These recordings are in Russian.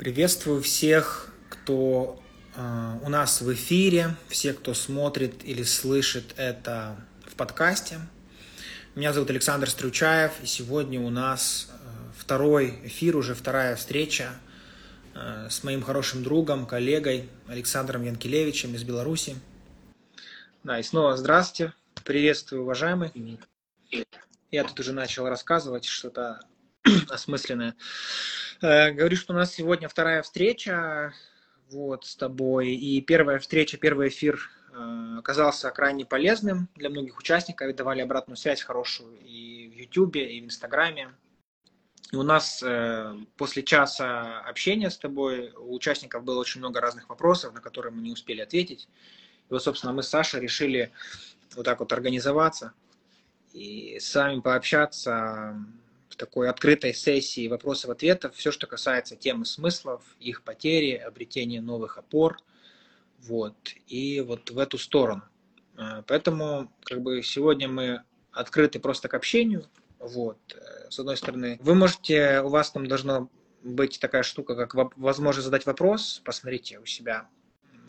Приветствую всех, кто э, у нас в эфире, все, кто смотрит или слышит это в подкасте. Меня зовут Александр Стручаев, и сегодня у нас э, второй эфир, уже вторая встреча э, с моим хорошим другом, коллегой Александром Янкелевичем из Беларуси. Да, и снова здравствуйте, приветствую, уважаемый. Я тут уже начал рассказывать что-то осмысленное. Э, говорю, что у нас сегодня вторая встреча вот, с тобой. И первая встреча, первый эфир э, оказался крайне полезным для многих участников. Давали обратную связь хорошую и в YouTube, и в Инстаграме. И у нас э, после часа общения с тобой у участников было очень много разных вопросов, на которые мы не успели ответить. И вот, собственно, мы с Сашей решили вот так вот организоваться и с вами пообщаться такой открытой сессии вопросов-ответов все, что касается темы смыслов, их потери, обретения новых опор, вот, и вот в эту сторону. А, поэтому, как бы, сегодня мы открыты просто к общению, вот, с одной стороны. Вы можете, у вас там должно быть такая штука, как возможность задать вопрос, посмотрите у себя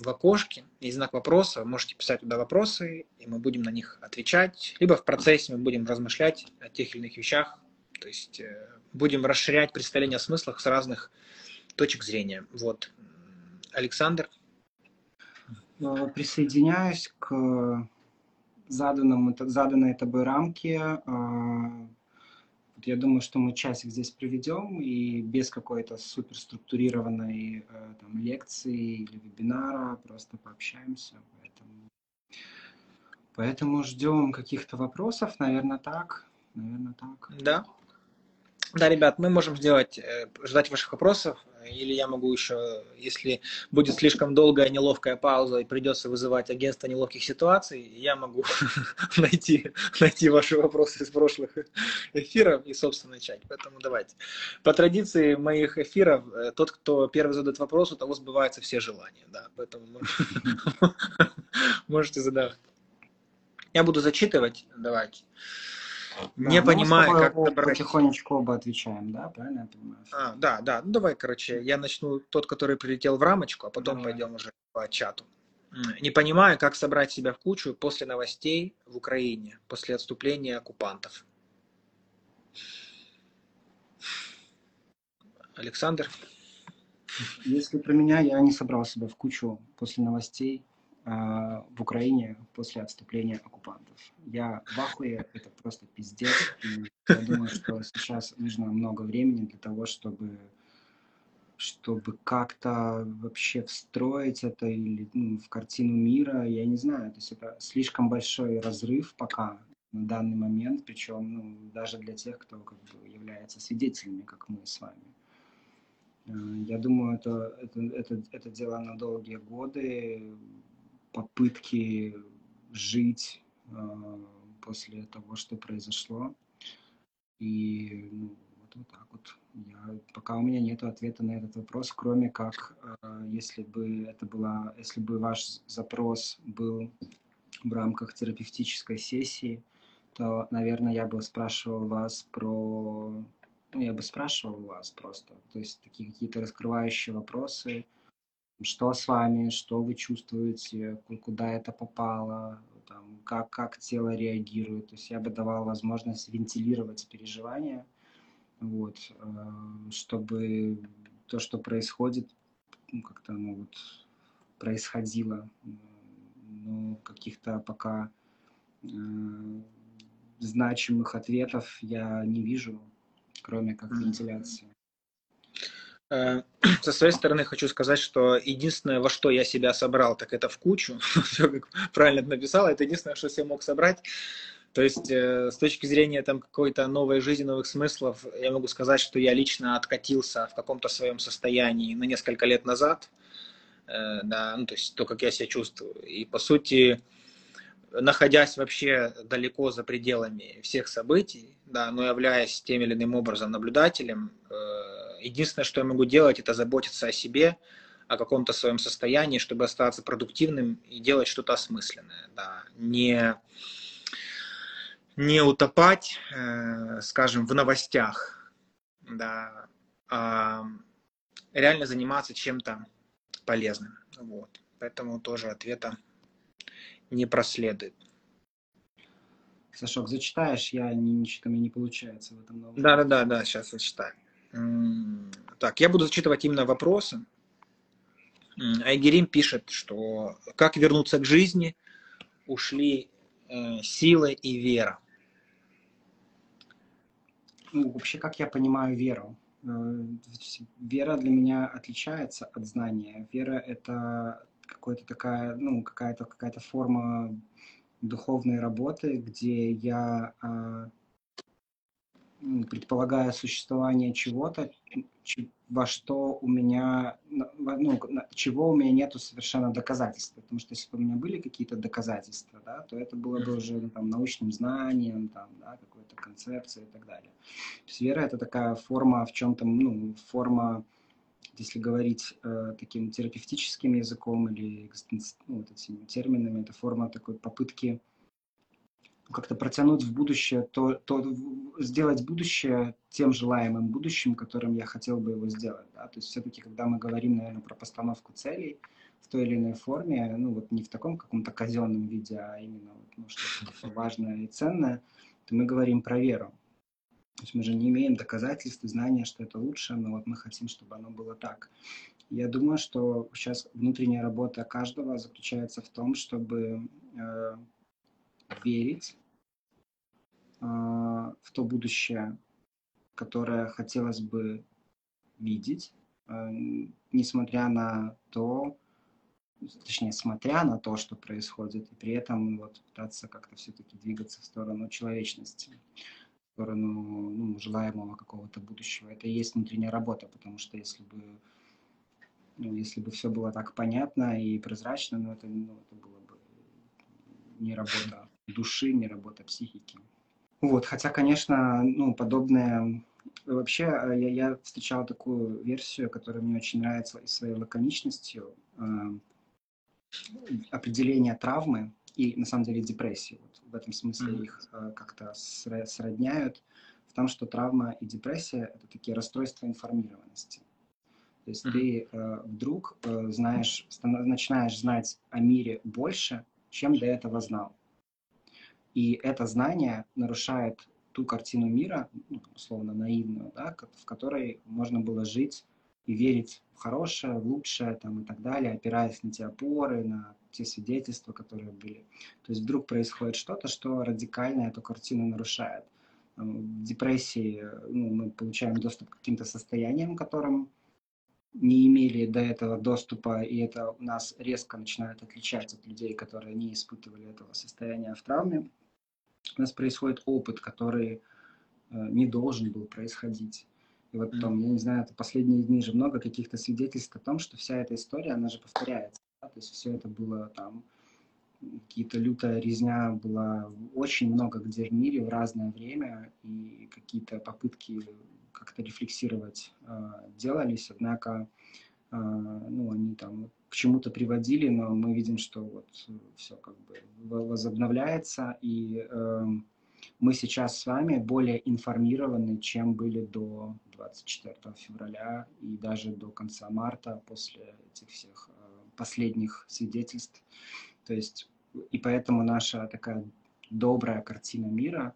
в окошке, есть знак вопроса, можете писать туда вопросы, и мы будем на них отвечать, либо в процессе мы будем размышлять о тех или иных вещах, то есть э, будем расширять представление о смыслах с разных точек зрения. Вот. Александр? Э, присоединяюсь к заданному, заданной тобой рамке. Э, я думаю, что мы часик здесь проведем и без какой-то суперструктурированной там, лекции или вебинара просто пообщаемся. Поэтому, поэтому ждем каких-то вопросов, наверное, так. Наверное, так. Да, да, ребят, мы можем сделать, э, ждать ваших вопросов, или я могу еще, если будет слишком долгая неловкая пауза и придется вызывать агентство неловких ситуаций, я могу найти, найти ваши вопросы из прошлых эфиров и, собственно, начать. Поэтому давайте. По традиции моих эфиров, э, тот, кто первый задает вопрос, у того сбываются все желания. Да, поэтому можете задавать. Я буду зачитывать. Давайте. Да, не понимаю, как добрать. Потихонечку оба отвечаем, да, правильно я понимаю? А, да, да. Ну давай, короче, я начну тот, который прилетел в рамочку, а потом давай. пойдем уже по чату. Не понимаю, как собрать себя в кучу после новостей в Украине, после отступления оккупантов. Александр? Если про меня, я не собрал себя в кучу после новостей. А, в Украине после отступления оккупантов. Я в ахуе, это просто пиздец. И я думаю, что сейчас нужно много времени для того, чтобы чтобы как-то вообще встроить это или ну, в картину мира, я не знаю. То есть это слишком большой разрыв пока на данный момент, причем ну, даже для тех, кто как бы является свидетелями, как мы с вами. Э, я думаю, это, это, это, это дело на долгие годы попытки жить э, после того, что произошло. И ну, вот, вот так вот. Я, пока у меня нет ответа на этот вопрос, кроме как, э, если бы это была, если бы ваш запрос был в рамках терапевтической сессии, то, наверное, я бы спрашивал вас про... Ну, я бы спрашивал вас просто. То есть такие какие-то раскрывающие вопросы, что с вами, что вы чувствуете, куда это попало, там, как, как тело реагирует. То есть я бы давал возможность вентилировать переживания, вот, э, чтобы то, что происходит, ну, как-то ну, вот, происходило. Но каких-то пока э, значимых ответов я не вижу, кроме как вентиляции. Э, со своей стороны хочу сказать, что единственное, во что я себя собрал, так это в кучу. Все как правильно написал, это единственное, что я мог собрать. То есть э, с точки зрения там какой-то новой жизни, новых смыслов, я могу сказать, что я лично откатился в каком-то своем состоянии на несколько лет назад. Э, да, ну, то есть то, как я себя чувствую. И по сути, находясь вообще далеко за пределами всех событий, да, но являясь тем или иным образом наблюдателем, единственное, что я могу делать, это заботиться о себе, о каком-то своем состоянии, чтобы остаться продуктивным и делать что-то осмысленное. Да. Не, не утопать, э, скажем, в новостях, да, а реально заниматься чем-то полезным. Вот. Поэтому тоже ответа не проследует. Сашок, зачитаешь? Я мне не получается в этом новом. Да, да, да, да, сейчас зачитаю. Так, я буду зачитывать именно вопросы. Айгерим пишет, что как вернуться к жизни, ушли э, силы и вера. Ну, вообще, как я понимаю веру? Э, вера для меня отличается от знания. Вера — это какая-то такая, ну, какая-то какая форма духовной работы, где я а, предполагаю существование чего-то, во что у меня, ну, чего у меня нету совершенно доказательств. Потому что если бы у меня были какие-то доказательства, да, то это было бы уже ну, там, научным знанием, там, да, какой-то концепцией и так далее. То есть вера — это такая форма в чем-то, ну, форма, если говорить э, таким терапевтическим языком или ну, вот этими терминами, это форма такой попытки как-то протянуть в будущее, то, то сделать будущее тем желаемым будущим, которым я хотел бы его сделать. Да? То есть все-таки, когда мы говорим, наверное, про постановку целей в той или иной форме, ну вот не в таком каком-то казенном виде, а именно ну, что-то важное и ценное, то мы говорим про веру. То есть мы же не имеем доказательств и знания, что это лучше, но вот мы хотим, чтобы оно было так. Я думаю, что сейчас внутренняя работа каждого заключается в том, чтобы э, верить в то будущее, которое хотелось бы видеть, а, несмотря на то, точнее, смотря на то, что происходит, и при этом вот пытаться как-то все-таки двигаться в сторону человечности, в сторону ну, желаемого какого-то будущего. Это и есть внутренняя работа, потому что если бы ну, если бы все было так понятно и прозрачно, ну, это, ну, это было бы не работа души, не работа психики. Вот, хотя, конечно, ну, подобное... Вообще, э, я, я встречал такую версию, которая мне очень нравится и своей лаконичностью. Э, определение травмы и, на самом деле, депрессии. Вот в этом смысле mm-hmm. их э, как-то сродняют. В том, что травма и депрессия — это такие расстройства информированности. То есть mm-hmm. ты э, вдруг э, знаешь, начинаешь знать о мире больше, чем до этого знал. И это знание нарушает ту картину мира, ну, условно наивную, да, в которой можно было жить и верить в хорошее, в лучшее там, и так далее, опираясь на те опоры, на те свидетельства, которые были. То есть вдруг происходит что-то, что радикально эту картину нарушает. В депрессии ну, мы получаем доступ к каким-то состояниям, которым не имели до этого доступа, и это у нас резко начинает отличаться от людей, которые не испытывали этого состояния в травме у нас происходит опыт, который э, не должен был происходить. И вот там, я не знаю, это последние дни же много каких-то свидетельств о том, что вся эта история, она же повторяется. Да? То есть все это было там, какие-то лютая резня была очень много где в мире в разное время, и какие-то попытки как-то рефлексировать э, делались, однако ну, они там к чему-то приводили, но мы видим, что вот все как бы возобновляется, и э, мы сейчас с вами более информированы, чем были до 24 февраля и даже до конца марта после этих всех э, последних свидетельств. То есть и поэтому наша такая добрая картина мира,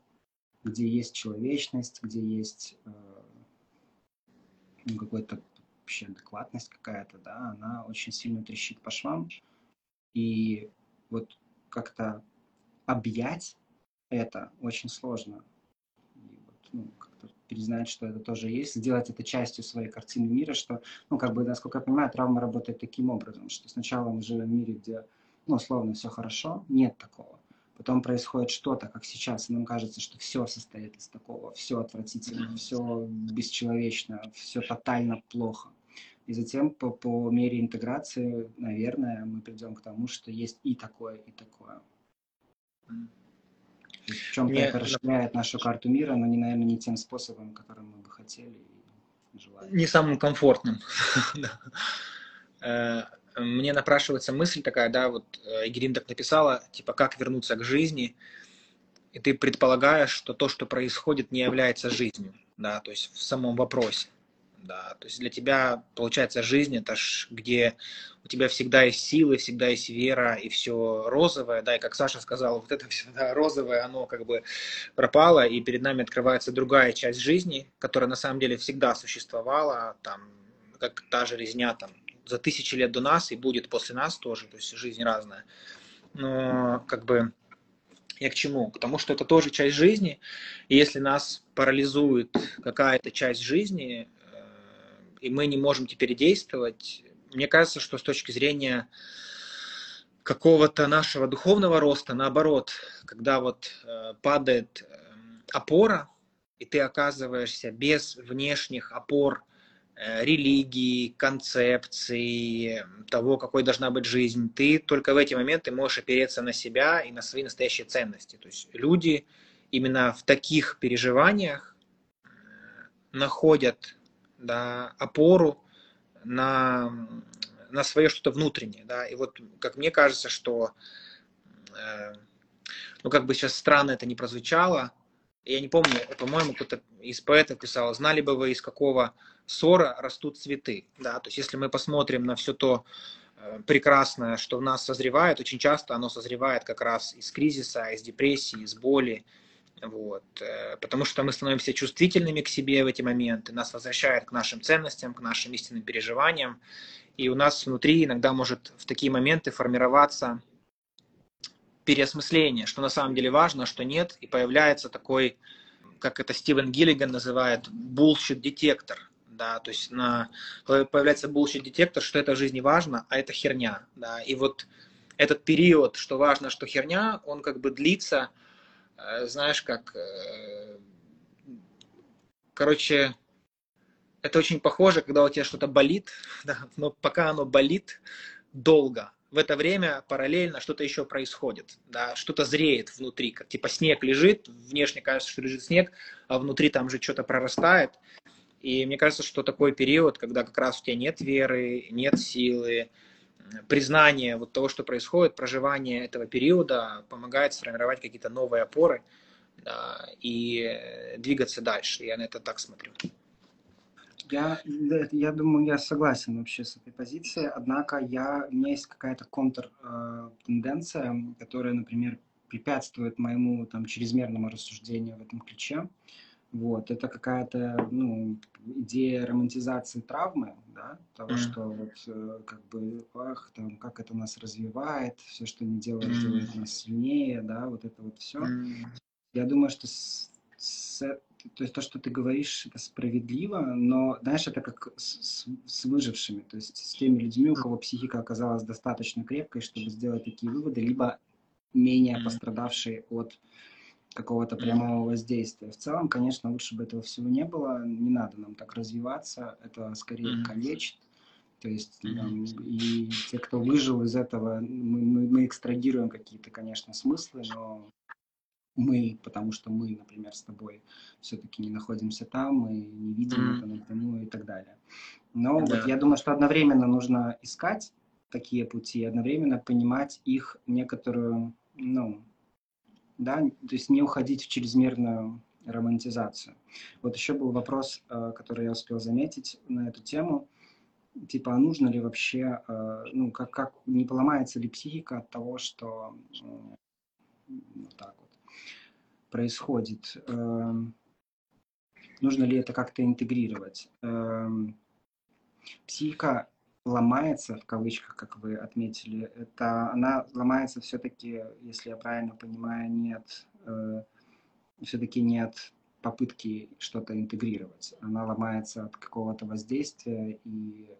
где есть человечность, где есть э, ну, какой-то вообще адекватность какая-то, да, она очень сильно трещит по швам. И вот как-то объять это очень сложно. И вот, ну, как-то признать, что это тоже есть, сделать это частью своей картины мира, что, ну, как бы, насколько я понимаю, травма работает таким образом, что сначала мы живем в мире, где, ну, условно, все хорошо, нет такого. Потом происходит что-то, как сейчас, и нам кажется, что все состоит из такого, все отвратительно, все бесчеловечно, все тотально плохо. И затем по, по мере интеграции, наверное, мы придем к тому, что есть и такое, и такое. В чем-то это расширяет нашу карту мира, но, не, наверное, не тем способом, которым мы бы хотели и желали. Не самым комфортным. Э, мне напрашивается мысль такая, да, вот Игерим так написала, типа, как вернуться к жизни, и ты предполагаешь, что то, что происходит, не является жизнью, да, то есть в самом вопросе да, то есть для тебя, получается, жизнь это ж где у тебя всегда есть силы, всегда есть вера, и все розовое, да, и как Саша сказал, вот это все да, розовое, оно как бы пропало, и перед нами открывается другая часть жизни, которая на самом деле всегда существовала, там, как та же резня, там, за тысячи лет до нас и будет после нас тоже, то есть жизнь разная. Но как бы я к чему? К тому, что это тоже часть жизни, и если нас парализует какая-то часть жизни, э, и мы не можем теперь действовать, мне кажется, что с точки зрения какого-то нашего духовного роста, наоборот, когда вот э, падает э, опора, и ты оказываешься без внешних опор э, религии, концепции, того, какой должна быть жизнь, ты только в эти моменты можешь опереться на себя и на свои настоящие ценности. То есть люди именно в таких переживаниях э, находят да, опору на, на свое что-то внутреннее, да, и вот как мне кажется, что, э, ну, как бы сейчас странно это не прозвучало, я не помню, по-моему, кто-то из поэтов писал, знали бы вы, из какого ссора растут цветы, да, то есть если мы посмотрим на все то э, прекрасное, что в нас созревает, очень часто оно созревает как раз из кризиса, из депрессии, из боли, вот. Э, потому что мы становимся чувствительными к себе в эти моменты, нас возвращает к нашим ценностям, к нашим истинным переживаниям. И у нас внутри иногда может в такие моменты формироваться переосмысление, что на самом деле важно, а что нет, и появляется такой, как это Стивен Гиллиган называет, bullshit-детектор. Да, то есть на, появляется bullshit-детектор, что это в жизни важно, а это херня. Да, и вот этот период, что важно, что херня, он как бы длится Э, знаешь, как... Э, короче, это очень похоже, когда у тебя что-то болит, да, но пока оно болит долго, в это время параллельно что-то еще происходит, да, что-то зреет внутри, как типа снег лежит, внешне кажется, что лежит снег, а внутри там же что-то прорастает. И мне кажется, что такой период, когда как раз у тебя нет веры, нет силы, признание вот того, что происходит, проживание этого периода помогает сформировать какие-то новые опоры да, и двигаться дальше. Я на это так смотрю. Я, я думаю, я согласен вообще с этой позицией, однако я, у меня есть какая-то контр-тенденция, э, которая, например, препятствует моему там, чрезмерному рассуждению в этом ключе. Вот, это какая-то ну, идея романтизации травмы, да, того, mm. что вот э, как бы, ах, там, как это нас развивает, все, что не делает, mm. делает нас сильнее, да, вот это вот все. Mm. Я думаю, что с, с, то есть то, что ты говоришь, это справедливо, но, знаешь, это как с, с, с выжившими, то есть с теми людьми, у кого психика оказалась достаточно крепкой, чтобы сделать такие выводы, либо менее пострадавшие от какого-то прямого воздействия. В целом, конечно, лучше бы этого всего не было. Не надо нам так развиваться. Это скорее калечит. То есть там, и те, кто выжил из этого, мы, мы, мы экстрагируем какие-то, конечно, смыслы, но мы, потому что мы, например, с тобой все-таки не находимся там, мы не видим mm-hmm. это напрямую и так далее. Но да. вот я думаю, что одновременно нужно искать такие пути, одновременно понимать их некоторую, ну, да, то есть не уходить в чрезмерную романтизацию. Вот еще был вопрос, э, который я успел заметить на эту тему, типа, а нужно ли вообще, э, ну, как, как не поломается ли психика от того, что вот так вот происходит? Эм, нужно ли это как-то интегрировать? Эм, психика ломается, в кавычках, как вы отметили, это она ломается все-таки, если я правильно понимаю, нет, э, все-таки нет попытки что-то интегрировать. Она ломается от какого-то воздействия и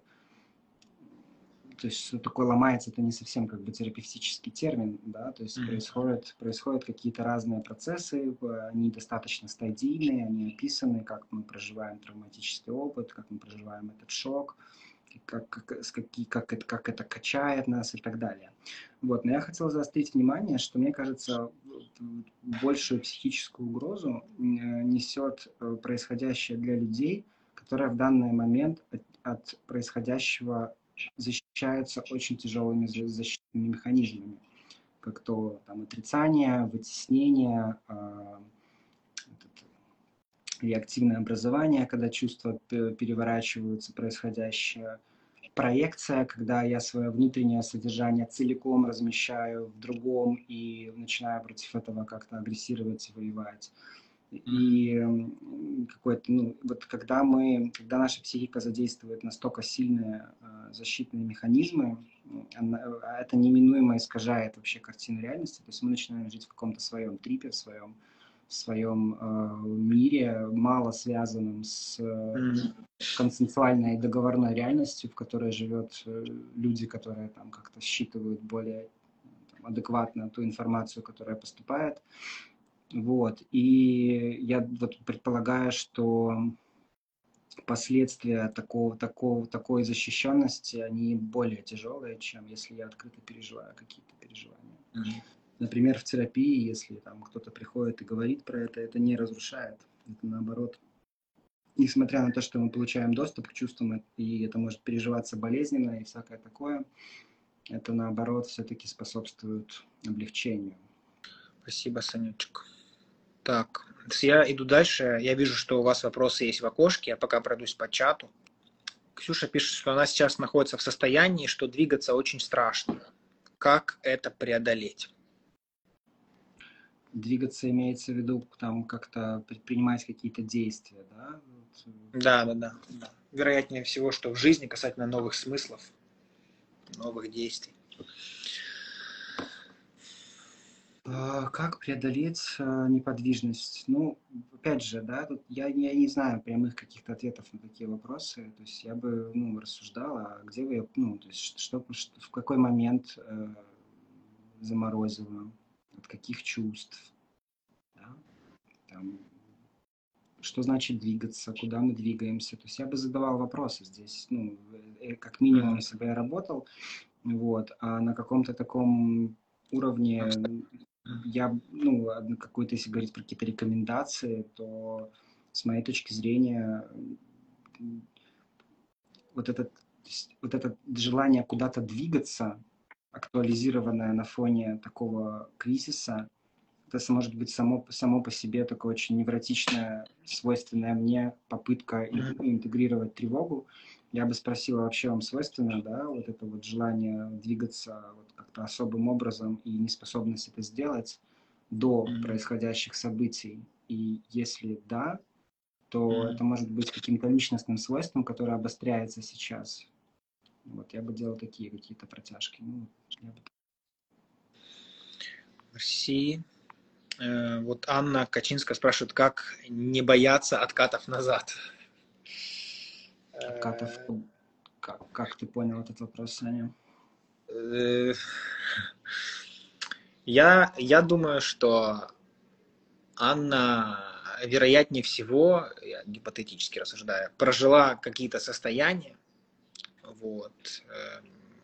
то есть что такое ломается, это не совсем как бы терапевтический термин, да, то есть mm-hmm. происходят, происходят какие-то разные процессы, они достаточно стадийные, они описаны, как мы проживаем травматический опыт, как мы проживаем этот шок, как, как, с какие, как, это, как это качает нас и так далее. Вот. Но я хотел заострить внимание, что мне кажется, большую психическую угрозу э, несет э, происходящее для людей, которые в данный момент от, от происходящего защищаются очень тяжелыми защитными механизмами, как то там, отрицание, вытеснение, э, реактивное образование, когда чувства переворачиваются, происходящее, проекция, когда я свое внутреннее содержание целиком размещаю в другом и начинаю против этого как-то агрессировать, воевать. И какой-то, ну, вот когда мы, когда наша психика задействует настолько сильные э, защитные механизмы, она, это неминуемо искажает вообще картину реальности. То есть мы начинаем жить в каком-то своем трипе, в своем, в своем э, мире, мало связанном с э, консенсуальной договорной реальностью, в которой живет э, люди, которые там как-то считывают более там, адекватно ту информацию, которая поступает. Вот. И я вот предполагаю, что последствия такого, такого, такой защищенности, они более тяжелые, чем если я открыто переживаю какие-то переживания. Mm-hmm. Например, в терапии, если там кто-то приходит и говорит про это, это не разрушает. Это наоборот. Несмотря на то, что мы получаем доступ к чувствам, и это может переживаться болезненно и всякое такое, это наоборот все-таки способствует облегчению. Спасибо, Санючек. Так, я иду дальше. Я вижу, что у вас вопросы есть в окошке. Я пока пройдусь по чату. Ксюша пишет, что она сейчас находится в состоянии, что двигаться очень страшно. Как это преодолеть? Двигаться имеется в виду там как-то предпринимать какие-то действия, да? Да, да, да, да. Вероятнее всего, что в жизни касательно новых смыслов, новых действий. А, как преодолеть а, неподвижность? Ну, опять же, да, тут я, я не знаю прямых каких-то ответов на такие вопросы. То есть я бы, ну, рассуждала, а где вы, ну, то есть что, что в какой момент э, заморозило, от каких чувств, да? Там, что значит двигаться, куда мы двигаемся. То есть я бы задавал вопросы здесь, ну, э, как минимум, если бы я работал, вот, а на каком-то таком уровне я, ну, какой-то, если говорить про какие-то рекомендации, то с моей точки зрения вот этот, вот это желание куда-то двигаться, актуализированное на фоне такого кризиса, это может быть само, само по себе такое очень невротичное, свойственная мне попытка интегрировать тревогу. Я бы спросила, вообще вам свойственно, да, вот это вот желание двигаться вот как-то особым образом и неспособность это сделать до mm-hmm. происходящих событий? И если да, то mm-hmm. это может быть каким-то личностным свойством, которое обостряется сейчас. Вот я бы делал такие какие-то протяжки. Ну, я бы... Мерси. Э, вот Анна Качинская спрашивает, как не бояться откатов назад? Откатов. Э, как, как ты понял этот вопрос, Саня? Э, я, я думаю, что Анна, вероятнее всего, я гипотетически рассуждаю, прожила какие-то состояния, вот, э,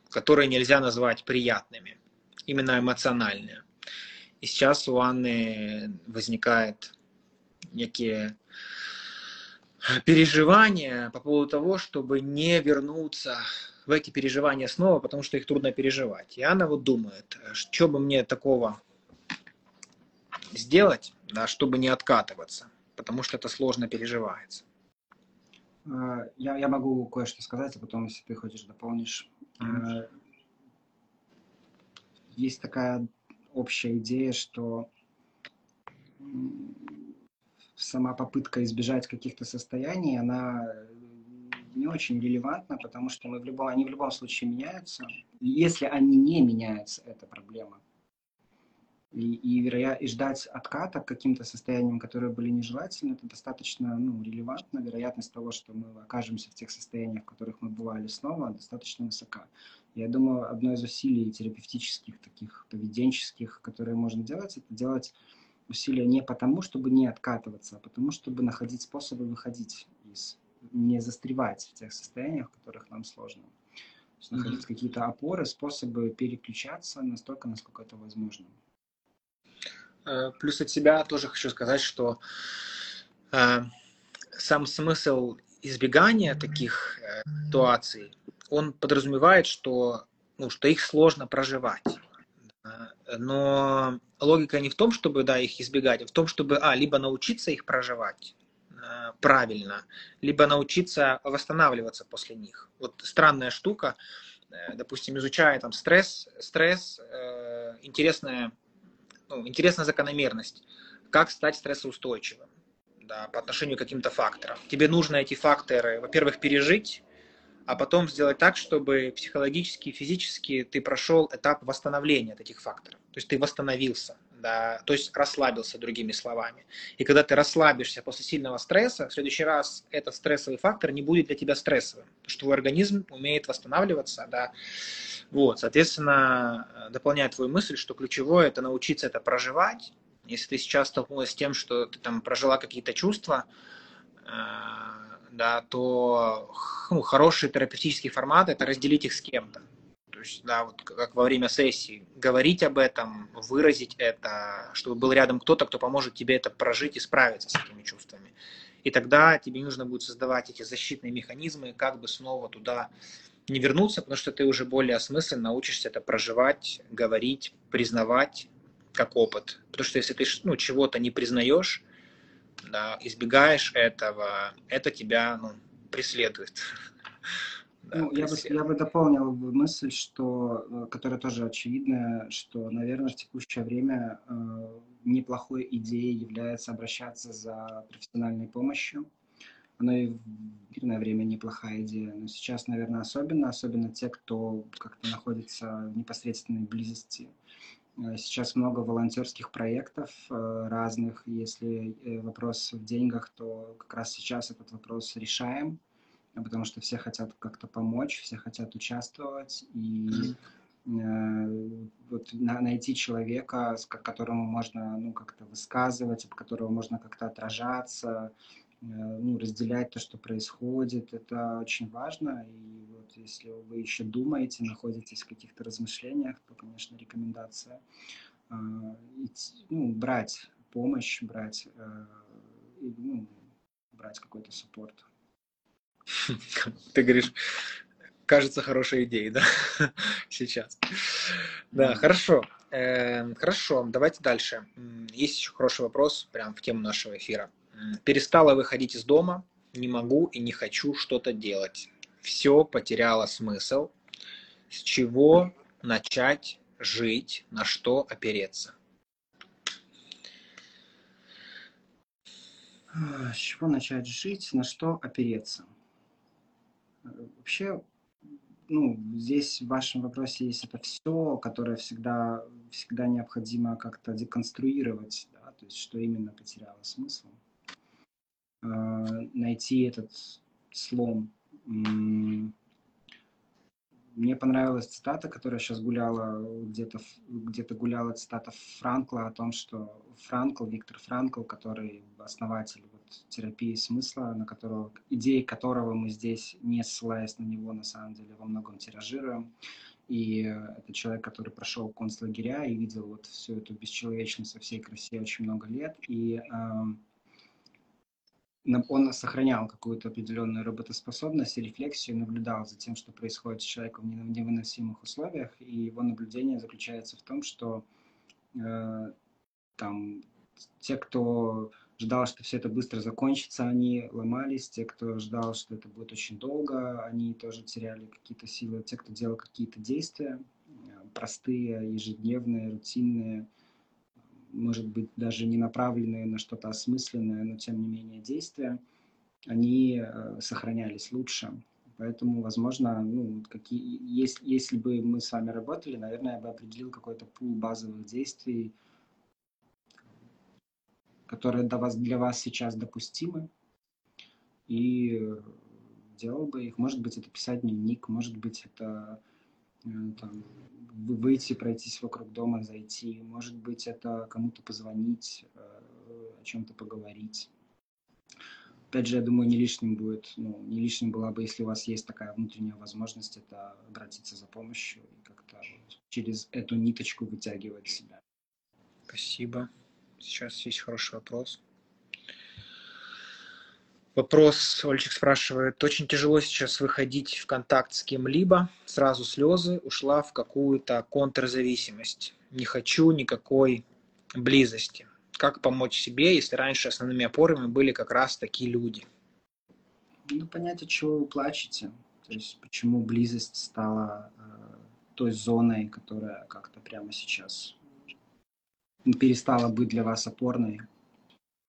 которые нельзя назвать приятными, именно эмоциональные. И сейчас у Анны возникает некие переживания по поводу того, чтобы не вернуться в эти переживания снова, потому что их трудно переживать. И она вот думает, что бы мне такого сделать, да, чтобы не откатываться, потому что это сложно переживается. А, я, я могу кое-что сказать, а потом, если ты хочешь, дополнишь. Mm-hmm. Есть такая общая идея, что сама попытка избежать каких-то состояний, она не очень релевантна, потому что мы в любом, они в любом случае меняются. Если они не меняются, это проблема. И, и, вероя... и ждать отката к каким-то состояниям, которые были нежелательны, это достаточно ну, релевантно. Вероятность того, что мы окажемся в тех состояниях, в которых мы бывали снова, достаточно высока. Я думаю, одно из усилий терапевтических, таких поведенческих, которые можно делать, это делать усилия не потому, чтобы не откатываться, а потому, чтобы находить способы выходить из не застревать в тех состояниях, в которых нам сложно. То есть находить mm-hmm. какие-то опоры, способы переключаться настолько, насколько это возможно. Э, плюс от себя тоже хочу сказать, что э, сам смысл избегания таких э, ситуаций, он подразумевает, что, ну, что их сложно проживать. Но логика не в том, чтобы да, их избегать, а в том, чтобы а, либо научиться их проживать, правильно, либо научиться восстанавливаться после них. Вот странная штука, допустим, изучая там стресс, стресс, интересная, ну, интересная закономерность, как стать стрессоустойчивым да, по отношению к каким-то факторам. Тебе нужно эти факторы, во-первых, пережить, а потом сделать так, чтобы психологически и физически ты прошел этап восстановления от этих факторов. То есть ты восстановился, да, то есть расслабился, другими словами. И когда ты расслабишься после сильного стресса, в следующий раз этот стрессовый фактор не будет для тебя стрессовым, потому что твой организм умеет восстанавливаться, да. Вот, соответственно, дополняет твою мысль, что ключевое это научиться это проживать. Если ты сейчас столкнулась с тем, что ты там прожила какие-то чувства, э, да, то ну, хороший терапевтический формат – это разделить их с кем-то. Да, вот как во время сессии, говорить об этом, выразить это, чтобы был рядом кто-то, кто поможет тебе это прожить и справиться с этими чувствами. И тогда тебе нужно будет создавать эти защитные механизмы, как бы снова туда не вернуться, потому что ты уже более осмысленно научишься это проживать, говорить, признавать как опыт. Потому что если ты ну, чего-то не признаешь, да, избегаешь этого, это тебя ну, преследует. Ну, я, бы, я бы дополнил мысль, что, э, которая тоже очевидная, что, наверное, в текущее время э, неплохой идеей является обращаться за профессиональной помощью. Оно и в мирное время неплохая идея, но сейчас, наверное, особенно, особенно те, кто как-то находится в непосредственной близости Э, сейчас много волонтерских проектов э, разных. Если вопрос в деньгах, то как раз сейчас этот вопрос решаем, потому что все хотят как-то помочь, все хотят участвовать. И вот найти человека, с которому можно ну, как-то высказывать, об которого можно как-то отражаться, ну, разделять то, что происходит, это очень важно. И вот если вы еще думаете, находитесь в каких-то размышлениях, то, конечно, рекомендация э, ну, брать помощь, брать, э, ну, брать какой-то саппорт. Ты говоришь, кажется хорошей идеей, да, сейчас. Да, хорошо. Эм, хорошо, давайте дальше. Есть еще хороший вопрос, прям в тему нашего эфира перестала выходить из дома, не могу и не хочу что-то делать. Все потеряло смысл. С чего начать жить, на что опереться? С чего начать жить, на что опереться? Вообще, ну, здесь в вашем вопросе есть это все, которое всегда, всегда необходимо как-то деконструировать, да, то есть что именно потеряло смысл. А, найти этот слом. Мне понравилась цитата, которая сейчас гуляла где-то, где-то гуляла цитата Франкла о том, что Франкл, Виктор Франкл, который основатель терапии смысла, на которого, идеи которого мы здесь, не ссылаясь на него, на самом деле, во многом тиражируем. И это человек, который прошел концлагеря и видел вот всю эту бесчеловечность во всей красе очень много лет. И э, он сохранял какую-то определенную работоспособность и рефлексию, наблюдал за тем, что происходит с человеком в невыносимых условиях, и его наблюдение заключается в том, что э, там те, кто ждал, что все это быстро закончится, они ломались, те, кто ждал, что это будет очень долго, они тоже теряли какие-то силы, те, кто делал какие-то действия, э, простые, ежедневные, рутинные, может быть, даже не направленные на что-то осмысленное, но тем не менее действия, они э, сохранялись лучше. Поэтому, возможно, ну, какие, если, если бы мы с вами работали, наверное, я бы определил какой-то пул базовых действий, которые для вас, для вас сейчас допустимы, и делал бы их. Может быть, это писать дневник, может быть, это э, там, выйти, пройтись вокруг дома, зайти. Может быть, это кому-то позвонить, э, о чем-то поговорить. Опять же, я думаю, не лишним будет, ну, не лишним была бы, если у вас есть такая внутренняя возможность, это обратиться за помощью и как-то через эту ниточку вытягивать себя. Спасибо. Сейчас есть хороший вопрос. Вопрос, Ольчик спрашивает, очень тяжело сейчас выходить в контакт с кем-либо, сразу слезы, ушла в какую-то контрзависимость. Не хочу никакой близости. как помочь себе, если раньше основными опорами были как раз такие люди? Ну, понять, от чего вы плачете. То есть, почему близость стала э, той зоной, которая как-то прямо сейчас перестала быть для вас опорной.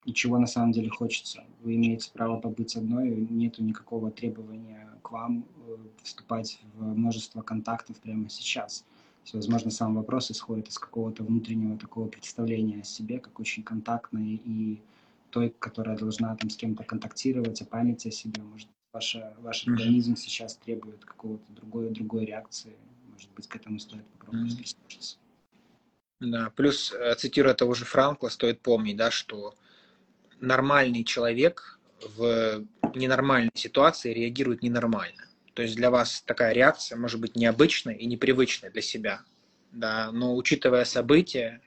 И чего на самом деле хочется. Вы имеете право побыть одной, нету никакого требования к вам э, вступать в множество контактов прямо сейчас. Есть, возможно, сам вопрос исходит из какого-то внутреннего такого представления о себе, как очень контактной и той, которая должна там с кем-то контактировать, о памяти о себе. Может, ваша, ваш организм сейчас требует какого-то другой, другой реакции. Может быть, к этому стоит попробовать прислушаться. Да, плюс, э, цитируя того же Франкла, стоит помнить, да, что нормальный человек в ненормальной ситуации реагирует ненормально. То есть для вас такая реакция может быть необычной и непривычной для себя. Да, но учитывая события,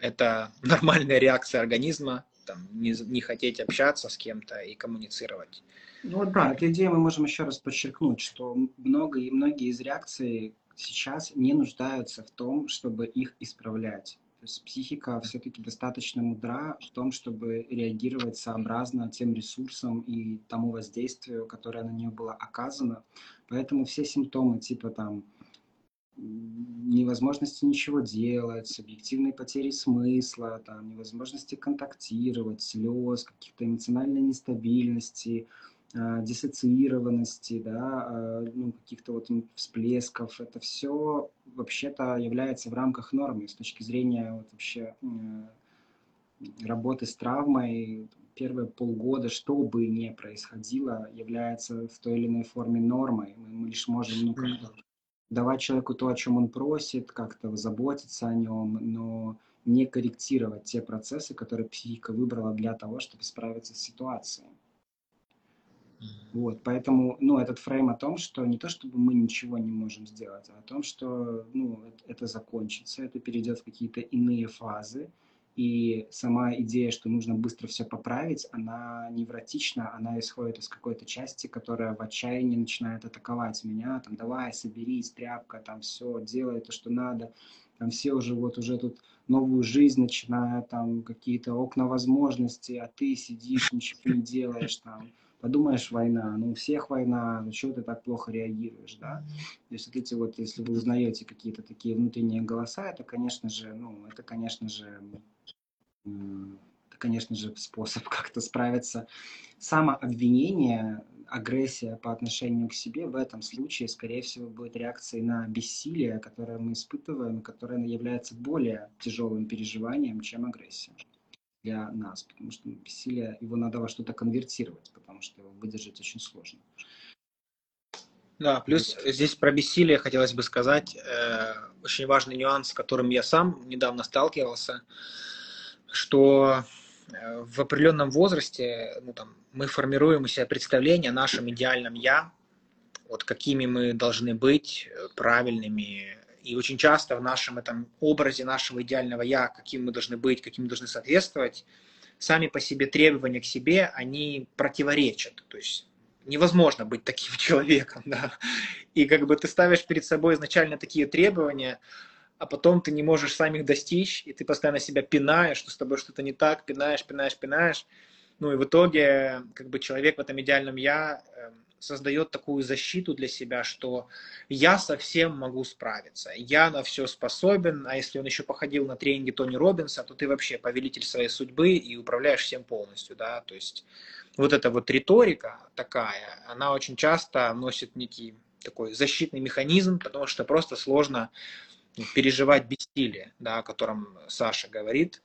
это нормальная реакция организма, там, не, не хотеть общаться с кем-то и коммуницировать. Ну вот да, эту идею мы можем еще раз подчеркнуть, что много и многие из реакций сейчас не нуждаются в том, чтобы их исправлять. То есть психика все-таки достаточно мудра в том, чтобы реагировать сообразно тем ресурсам и тому воздействию, которое на нее было оказано. Поэтому все симптомы типа там невозможности ничего делать, субъективной потери смысла, там, невозможности контактировать, слез, каких-то эмоциональной нестабильности, диссоциированности, да, э, ну, каких-то вот всплесков, это все вообще-то является в рамках нормы с точки зрения вот вообще э, работы с травмой. Первые полгода, что бы ни происходило, является в той или иной форме нормой. Мы, лишь можем ну, давать человеку то, о чем он просит, как-то заботиться о нем, но не корректировать те процессы, которые психика выбрала для того, чтобы справиться с ситуацией. Вот, поэтому, ну, этот фрейм о том, что не то, чтобы мы ничего не можем сделать, а о том, что, ну, это, закончится, это перейдет в какие-то иные фазы, и сама идея, что нужно быстро все поправить, она невротична, она исходит из какой-то части, которая в отчаянии начинает атаковать меня, там, давай, соберись, тряпка, там, все, делай то, что надо, там, все уже, вот, уже тут новую жизнь начинают, там, какие-то окна возможностей, а ты сидишь, ничего не делаешь, там, подумаешь, война, ну, у всех война, ну, чего ты так плохо реагируешь, да? То есть вот эти вот, если вы узнаете какие-то такие внутренние голоса, это, конечно же, ну, это, конечно же, это, конечно же, способ как-то справиться. Самообвинение, агрессия по отношению к себе в этом случае, скорее всего, будет реакцией на бессилие, которое мы испытываем, которое является более тяжелым переживанием, чем агрессия для нас, потому что бессилие, его надо во что-то конвертировать, потому что его выдержать очень сложно. Да, плюс здесь про бессилие хотелось бы сказать, э, очень важный нюанс, с которым я сам недавно сталкивался, что э, в определенном возрасте ну, там, мы формируем у себя представление о нашем идеальном «я», вот какими мы должны быть, э, правильными, и очень часто в нашем этом образе нашего идеального «я», каким мы должны быть, каким мы должны соответствовать, сами по себе требования к себе, они противоречат. То есть невозможно быть таким человеком, да. И как бы ты ставишь перед собой изначально такие требования, а потом ты не можешь сам их достичь, и ты постоянно себя пинаешь, что с тобой что-то не так, пинаешь, пинаешь, пинаешь. Ну и в итоге как бы человек в этом идеальном «я» эм, создает такую защиту для себя, что я совсем могу справиться, я на все способен, а если он еще походил на тренинги Тони Робинса, то ты вообще повелитель своей судьбы и управляешь всем полностью, да, то есть вот эта вот риторика такая, она очень часто носит некий такой защитный механизм, потому что просто сложно переживать бессилие, да, о котором Саша говорит.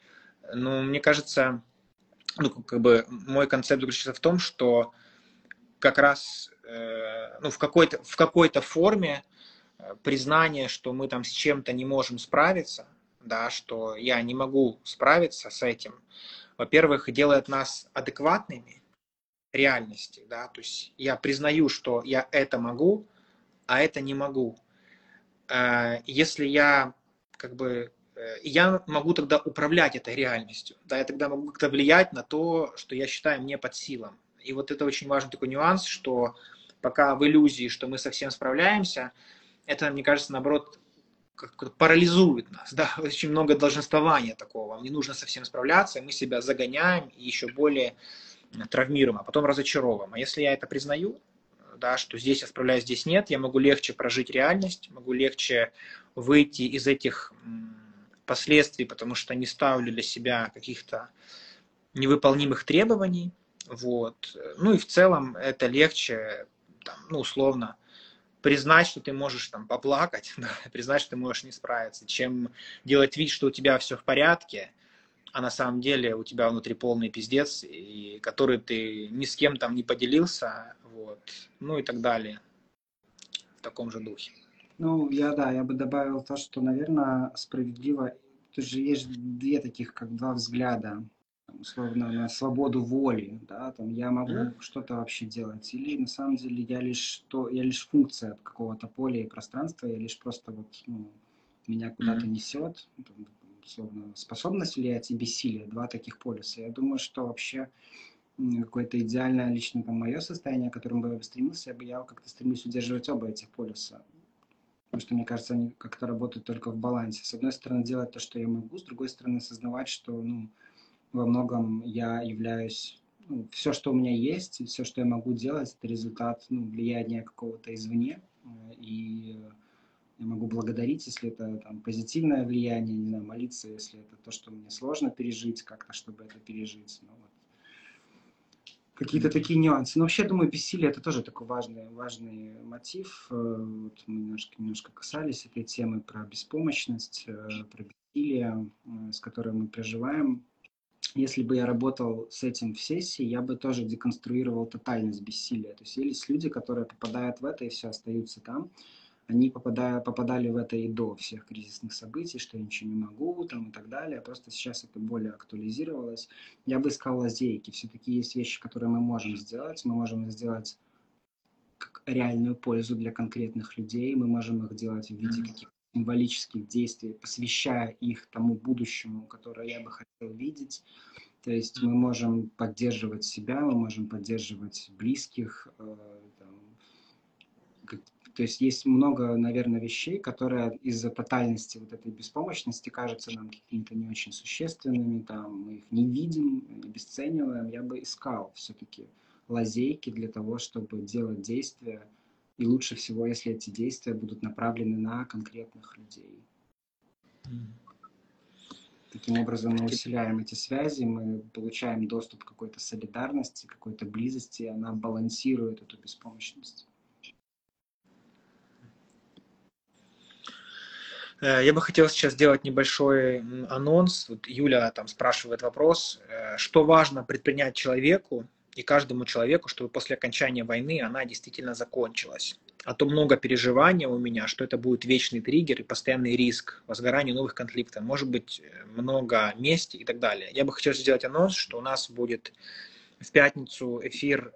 Но мне кажется, ну, как бы мой концепт заключается в том, что как раз э, ну, в какой-то в какой-то форме э, признание, что мы там с чем-то не можем справиться, да, что я не могу справиться с этим, во-первых, делает нас адекватными реальности, да, то есть я признаю, что я это могу, а это не могу. Э, если я как бы я могу тогда управлять этой реальностью, да, я тогда могу как-то влиять на то, что я считаю мне под силам. И вот это очень важный такой нюанс, что пока в иллюзии, что мы совсем справляемся, это, мне кажется, наоборот, как парализует нас, да, очень много долженствования такого, вам не нужно совсем справляться, мы себя загоняем и еще более травмируем, а потом разочаровываем. А если я это признаю, да, что здесь я справляюсь, здесь нет, я могу легче прожить реальность, могу легче выйти из этих последствий, потому что не ставлю для себя каких-то невыполнимых требований, вот. Ну и в целом это легче, там, ну, условно, признать, что ты можешь там поплакать, да, признать, что ты можешь не справиться, чем делать вид, что у тебя все в порядке, а на самом деле у тебя внутри полный пиздец, и который ты ни с кем там не поделился, вот, ну и так далее, в таком же духе. Ну, я, да, я бы добавил то, что, наверное, справедливо, тут же есть две таких, как два взгляда, условно, на свободу воли, да, там, я могу mm-hmm. что-то вообще делать, или на самом деле я лишь, то, я лишь функция какого-то поля и пространства, я лишь просто вот, ну, меня куда-то mm-hmm. несет, там, условно, способность влиять и бессилие, два таких полюса. Я думаю, что вообще какое-то идеальное лично там мое состояние, к которому бы я стремился, я бы я как-то стремлюсь удерживать оба этих полюса. Потому что, мне кажется, они как-то работают только в балансе. С одной стороны, делать то, что я могу, с другой стороны, осознавать, что ну, во многом я являюсь... Ну, все, что у меня есть, все, что я могу делать, это результат ну, влияния какого-то извне. И я могу благодарить, если это там, позитивное влияние, не знаю, молиться, если это то, что мне сложно пережить, как-то, чтобы это пережить. Ну, вот какие-то такие нюансы. Но вообще, думаю, бессилие это тоже такой важный, важный мотив. Э, вот мы немножко, немножко касались этой темы про беспомощность, э, про бессилие, э, с которой мы проживаем. Если бы я работал с этим в сессии, я бы тоже деконструировал тотальность бессилия. То есть есть люди, которые попадают в это и все остаются там они попадая, попадали в это и до всех кризисных событий, что я ничего не могу там, и так далее. Просто сейчас это более актуализировалось. Я бы искал лазейки. Все-таки есть вещи, которые мы можем сделать. Мы можем сделать реальную пользу для конкретных людей. Мы можем их делать в виде каких-то символических действий, посвящая их тому будущему, которое я бы хотел видеть. То есть мы можем поддерживать себя, мы можем поддерживать близких, э, то есть есть много, наверное, вещей, которые из-за тотальности вот этой беспомощности кажутся нам какими-то не очень существенными, там мы их не видим, обесцениваем. Я бы искал все-таки лазейки для того, чтобы делать действия, и лучше всего, если эти действия будут направлены на конкретных людей. Таким образом мы усиляем эти связи, мы получаем доступ к какой-то солидарности, какой-то близости, и она балансирует эту беспомощность. Э, я бы хотел сейчас сделать небольшой анонс. Вот Юля там спрашивает вопрос, э, что важно предпринять человеку и каждому человеку, чтобы после окончания войны она действительно закончилась. А то много переживания у меня, что это будет вечный триггер и постоянный риск возгорания новых конфликтов, может быть э, много мести и так далее. Я бы хотел сделать анонс, что у нас будет в пятницу эфир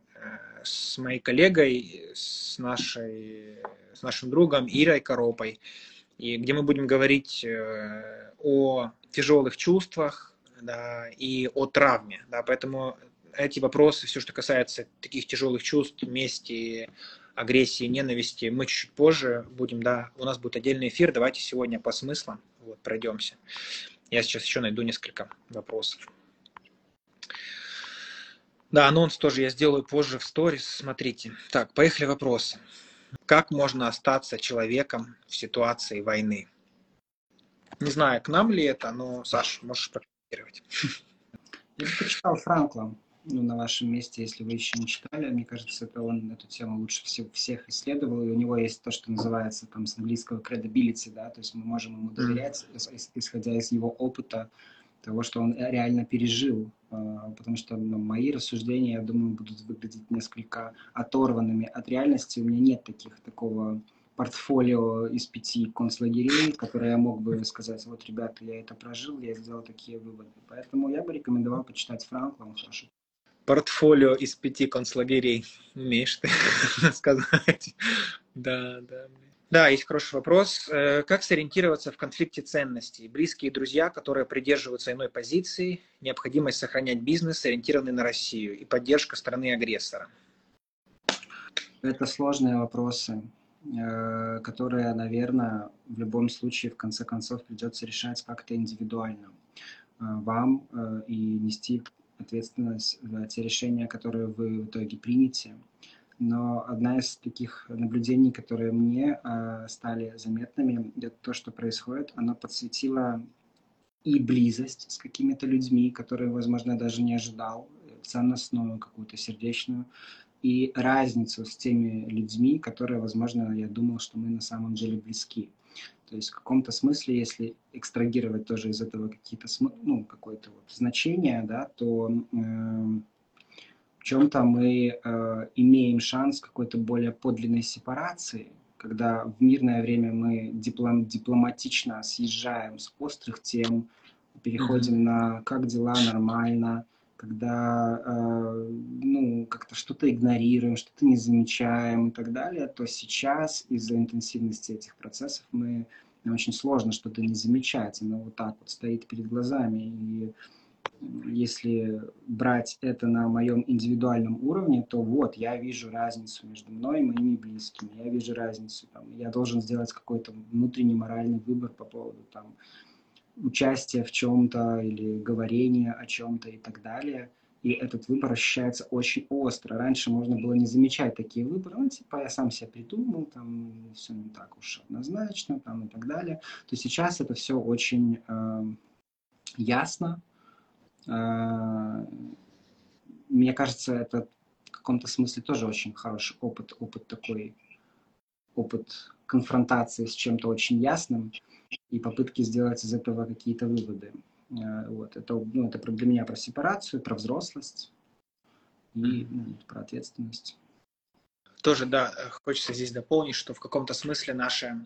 с моей коллегой, с, нашей, с нашим другом Ирой Коропой и где мы будем говорить э, о тяжелых чувствах да, и о травме. Да, поэтому эти вопросы, все, что касается таких тяжелых чувств, мести, агрессии, ненависти, мы чуть позже будем, да, у нас будет отдельный эфир, давайте сегодня по смыслам вот, пройдемся. Я сейчас еще найду несколько вопросов. Да, анонс тоже я сделаю позже в сторис, смотрите. Так, поехали вопросы. Как можно остаться человеком в ситуации войны? Не знаю, к нам ли это, но, Саш, можешь прокомментировать. Я бы почитал Франкла ну, на вашем месте, если вы еще не читали. Мне кажется, это он эту тему лучше всех, всех исследовал, и у него есть то, что называется там с английского credibility, да, то есть мы можем ему доверять, исходя из его опыта, того, что он реально пережил, а, потому что ну, мои рассуждения, я думаю, будут выглядеть несколько оторванными от реальности. У меня нет таких такого портфолио из пяти концлагерей, которые я мог бы сказать, вот, ребята, я это прожил, я сделал такие выводы. Поэтому я бы рекомендовал почитать Франкла, он хорошо. Портфолио из пяти концлагерей. Умеешь ты сказать. Да, да. Да, есть хороший вопрос. Э, как сориентироваться в конфликте ценностей? Близкие друзья, которые придерживаются иной позиции, необходимость сохранять бизнес, ориентированный на Россию, и поддержка страны агрессора. Это сложные вопросы. э, которое, наверное, в любом случае, в конце концов, придется решать как-то индивидуально вам и нести ответственность за те решения, которые вы в итоге примете. Но одна из таких наблюдений, которые мне стали заметными, это то, что происходит, оно подсветило и близость с какими-то людьми, которые, возможно, даже не ожидал, ценностную, какую-то сердечную, и разницу с теми людьми, которые, возможно, я думал, что мы на самом деле близки. То есть в каком-то смысле, если экстрагировать тоже из этого какие-то, ну, какое-то вот значение, да, то э, в чем-то мы э, имеем шанс какой-то более подлинной сепарации, когда в мирное время мы диплом, дипломатично съезжаем с острых тем, переходим mm-hmm. на как дела, нормально, когда э, ну, как-то что-то игнорируем, что-то не замечаем и так далее, то сейчас из-за интенсивности этих процессов мы очень сложно что-то не замечать, оно вот так вот стоит перед глазами. И если брать это на моем индивидуальном уровне, то вот, я вижу разницу между мной и моими близкими, я вижу разницу, там, я должен сделать какой-то внутренний моральный выбор по поводу там, участия в чем-то или говорения о чем-то и так далее. И этот выбор ощущается очень остро. Раньше можно было не замечать такие выборы, ну, типа, я сам себя придумал, там, все не так уж однозначно, там, и так далее. То сейчас это все очень э, ясно, Э, мне кажется, это в каком-то смысле тоже очень хороший опыт, опыт такой, опыт конфронтации с чем-то очень ясным и попытки сделать из этого какие-то выводы. Э, вот. Это, ну, это для меня про сепарацию, про взрослость и ну, про ответственность. Тоже, да, хочется здесь дополнить, что в каком-то смысле наши,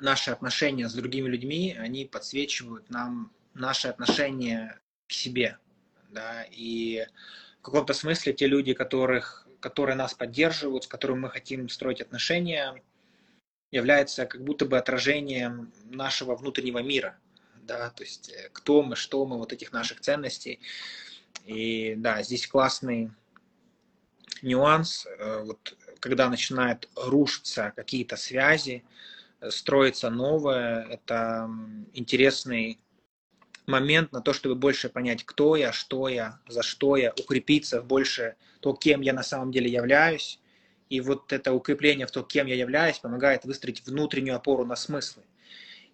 наши отношения с другими людьми, они подсвечивают нам наши отношения к себе, да, и в каком-то смысле те люди, которых, которые нас поддерживают, с которыми мы хотим строить отношения, являются как будто бы отражением нашего внутреннего мира, да, то есть э, кто мы, что мы, вот этих наших ценностей. И да, здесь классный нюанс, э, вот когда начинают рушиться какие-то связи, э, строится новое, это интересный момент на то, чтобы больше понять, кто я, что я, за что я, укрепиться больше то, кем я на самом деле являюсь. И вот это укрепление в то, кем я являюсь, помогает выстроить внутреннюю опору на смыслы.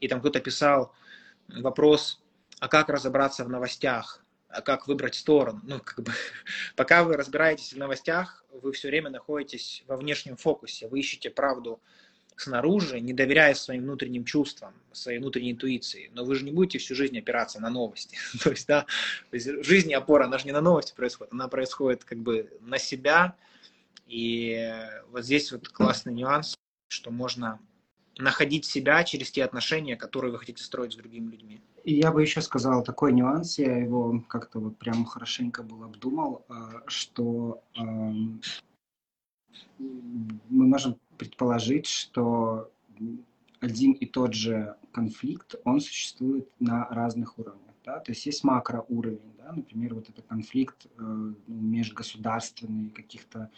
И там кто-то писал вопрос, а как разобраться в новостях, а как выбрать сторону. Ну, как бы, пока вы разбираетесь в новостях, вы все время находитесь во внешнем фокусе, вы ищете правду снаружи, не доверяя своим внутренним чувствам, своей внутренней интуиции. Но вы же не будете всю жизнь опираться на новости. то есть, да, то есть опора, она же не на новости происходит, она происходит как бы на себя. И вот здесь вот классный нюанс, что можно находить себя через те отношения, которые вы хотите строить с другими людьми. И я бы еще сказал такой нюанс, я его как-то вот прям хорошенько был обдумал, а, что эм, мы можем предположить, что один и тот же конфликт, он существует на разных уровнях. Да? То есть есть макроуровень, да? например, вот это конфликт э, межгосударственный, каких-то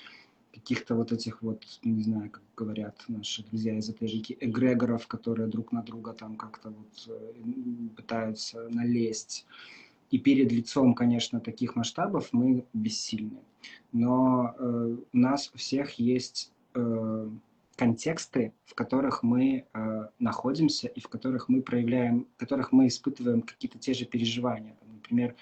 каких-то вот этих вот, не знаю, как говорят наши друзья реки, эгрегоров, которые друг на друга там как-то вот э, пытаются налезть. И перед лицом, конечно, таких масштабов мы бессильны. Но э, у нас у всех есть э, контексты, в которых мы э, находимся и в которых мы проявляем, в которых мы испытываем какие-то те же переживания. Например,